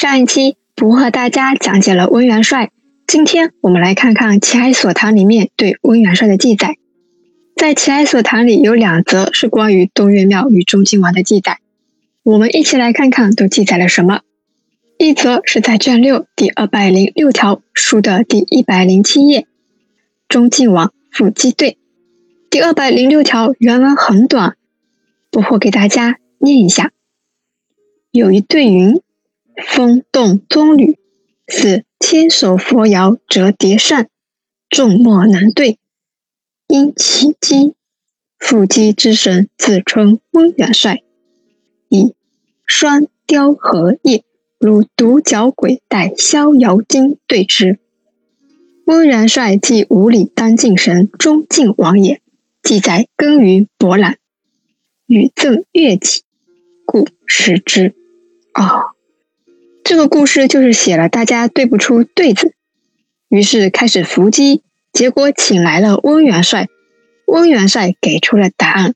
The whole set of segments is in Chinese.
上一期不和大家讲解了温元帅，今天我们来看看《齐哀所堂》里面对温元帅的记载。在《齐哀所堂》里有两则是关于东岳庙与中靖王的记载，我们一起来看看都记载了什么。一则是在卷六第二百零六条书的第一百零七页，中靖王复击对。第二百零六条原文很短，不惑给大家念一下。有一对云：风动棕榈，似千手佛摇折叠扇，众莫难对。因起机，腹肌之神自称温元帅，以双雕合叶，如独角鬼带逍遥经对之。温元帅即五里当敬神中晋王也，记载耕于博览，与赠乐器，故识之。哦，这个故事就是写了大家对不出对子，于是开始伏击。结果请来了温元帅，温元帅给出了答案：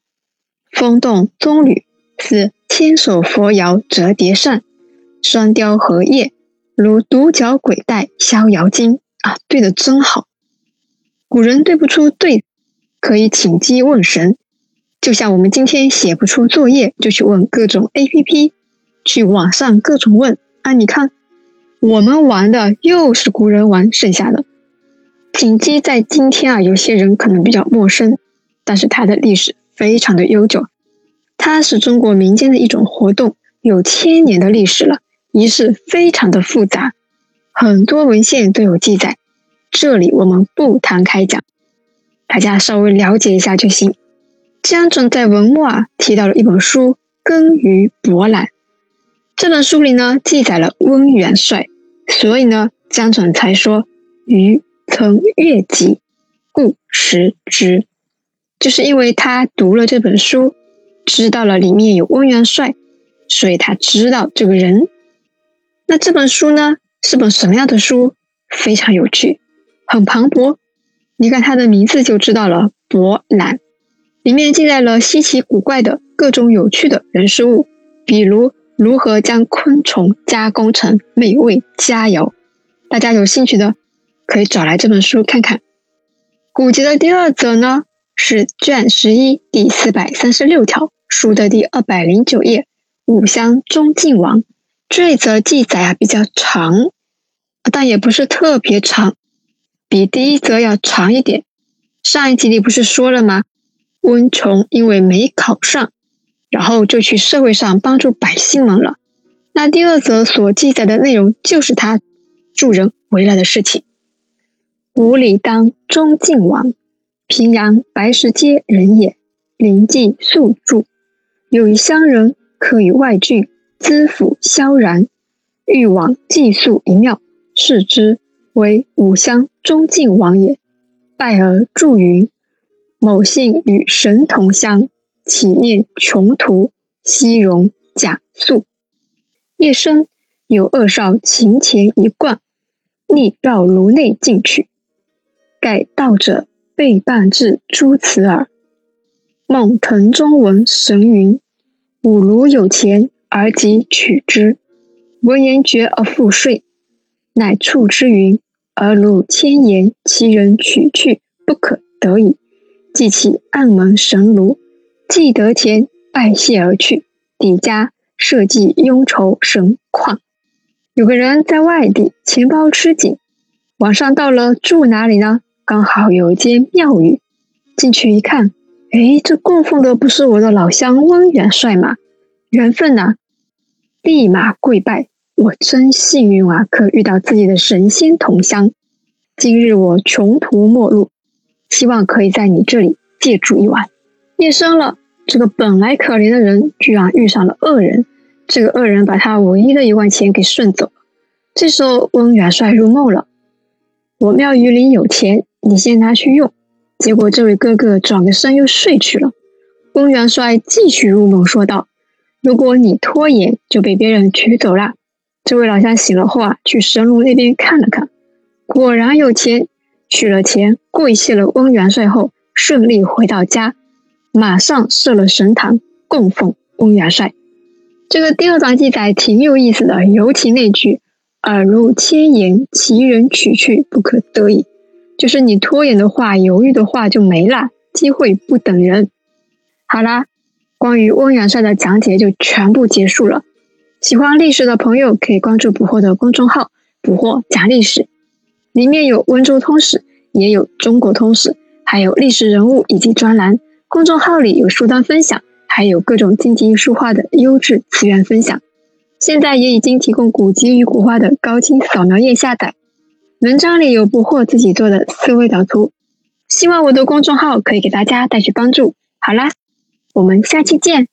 风动棕榈，似千手佛摇折叠扇；双雕荷叶，如独角鬼带逍遥经。啊，对的真好！古人对不出对，可以请机问神，就像我们今天写不出作业，就去问各种 A P P，去网上各种问。啊，你看，我们玩的又是古人玩剩下的。锦鸡在今天啊，有些人可能比较陌生，但是它的历史非常的悠久。它是中国民间的一种活动，有千年的历史了，仪式非常的复杂，很多文献都有记载。这里我们不谈开讲，大家稍微了解一下就行。江准在文末啊提到了一本书《耕于博览》，这本书里呢记载了温元帅，所以呢江准才说余。曾阅集，故识之，就是因为他读了这本书，知道了里面有温元帅，所以他知道这个人。那这本书呢，是本什么样的书？非常有趣，很磅礴。你看它的名字就知道了，博览。里面记载了稀奇古怪的各种有趣的人事物，比如如何将昆虫加工成美味佳肴。大家有兴趣的。可以找来这本书看看。古籍的第二则呢，是卷十一第四百三十六条，书的第二百零九页，五乡中晋王。这一则记载啊比较长，但也不是特别长，比第一则要长一点。上一集里不是说了吗？温琼因为没考上，然后就去社会上帮助百姓们了。那第二则所记载的内容，就是他助人为乐的事情。五里当中晋王，平阳白石街人也。临济宿住，有一乡人可与外郡，资府萧然，欲往寄宿一庙，视之，为五乡中晋王也。拜而祝云：某姓与神同乡，岂念穷途，西戎假宿。夜深，有恶少琴前一贯，逆绕炉内进去。盖道者背半至诸此耳。梦腾中闻神云：“吾如有钱，而即取之。”闻言绝而复睡，乃触之云：“而如千言，其人取去不可得矣。”即起暗门神炉，既得钱，拜谢而去。底家设计忧愁神况。有个人在外地，钱包吃紧，晚上到了，住哪里呢？刚好有一间庙宇，进去一看，哎，这供奉的不是我的老乡温元帅吗？缘分呐！立马跪拜，我真幸运啊，可遇到自己的神仙同乡。今日我穷途末路，希望可以在你这里借住一晚。夜深了，这个本来可怜的人，居然遇上了恶人。这个恶人把他唯一的一万钱给顺走了。这时候，温元帅入梦了，我庙宇里有钱。你先拿去用，结果这位哥哥转个身又睡去了。温元帅继续入梦说道：“如果你拖延，就被别人取走了。”这位老乡醒了后啊，去神炉那边看了看，果然有钱，取了钱，跪谢了温元帅后，顺利回到家，马上设了神坛供奉温元帅。这个第二章记载挺有意思的，尤其那句“耳如千言，其人取去不可得已”，就是你拖延的话、犹豫的话就没了，机会不等人。好啦，关于温元帅的讲解就全部结束了。喜欢历史的朋友可以关注捕获的公众号“捕获讲历史”，里面有温州通史，也有中国通史，还有历史人物以及专栏。公众号里有书单分享。还有各种经济书画的优质资源分享，现在也已经提供古籍与古画的高清扫描页下载。文章里有不惑自己做的思维导图，希望我的公众号可以给大家带去帮助。好啦，我们下期见。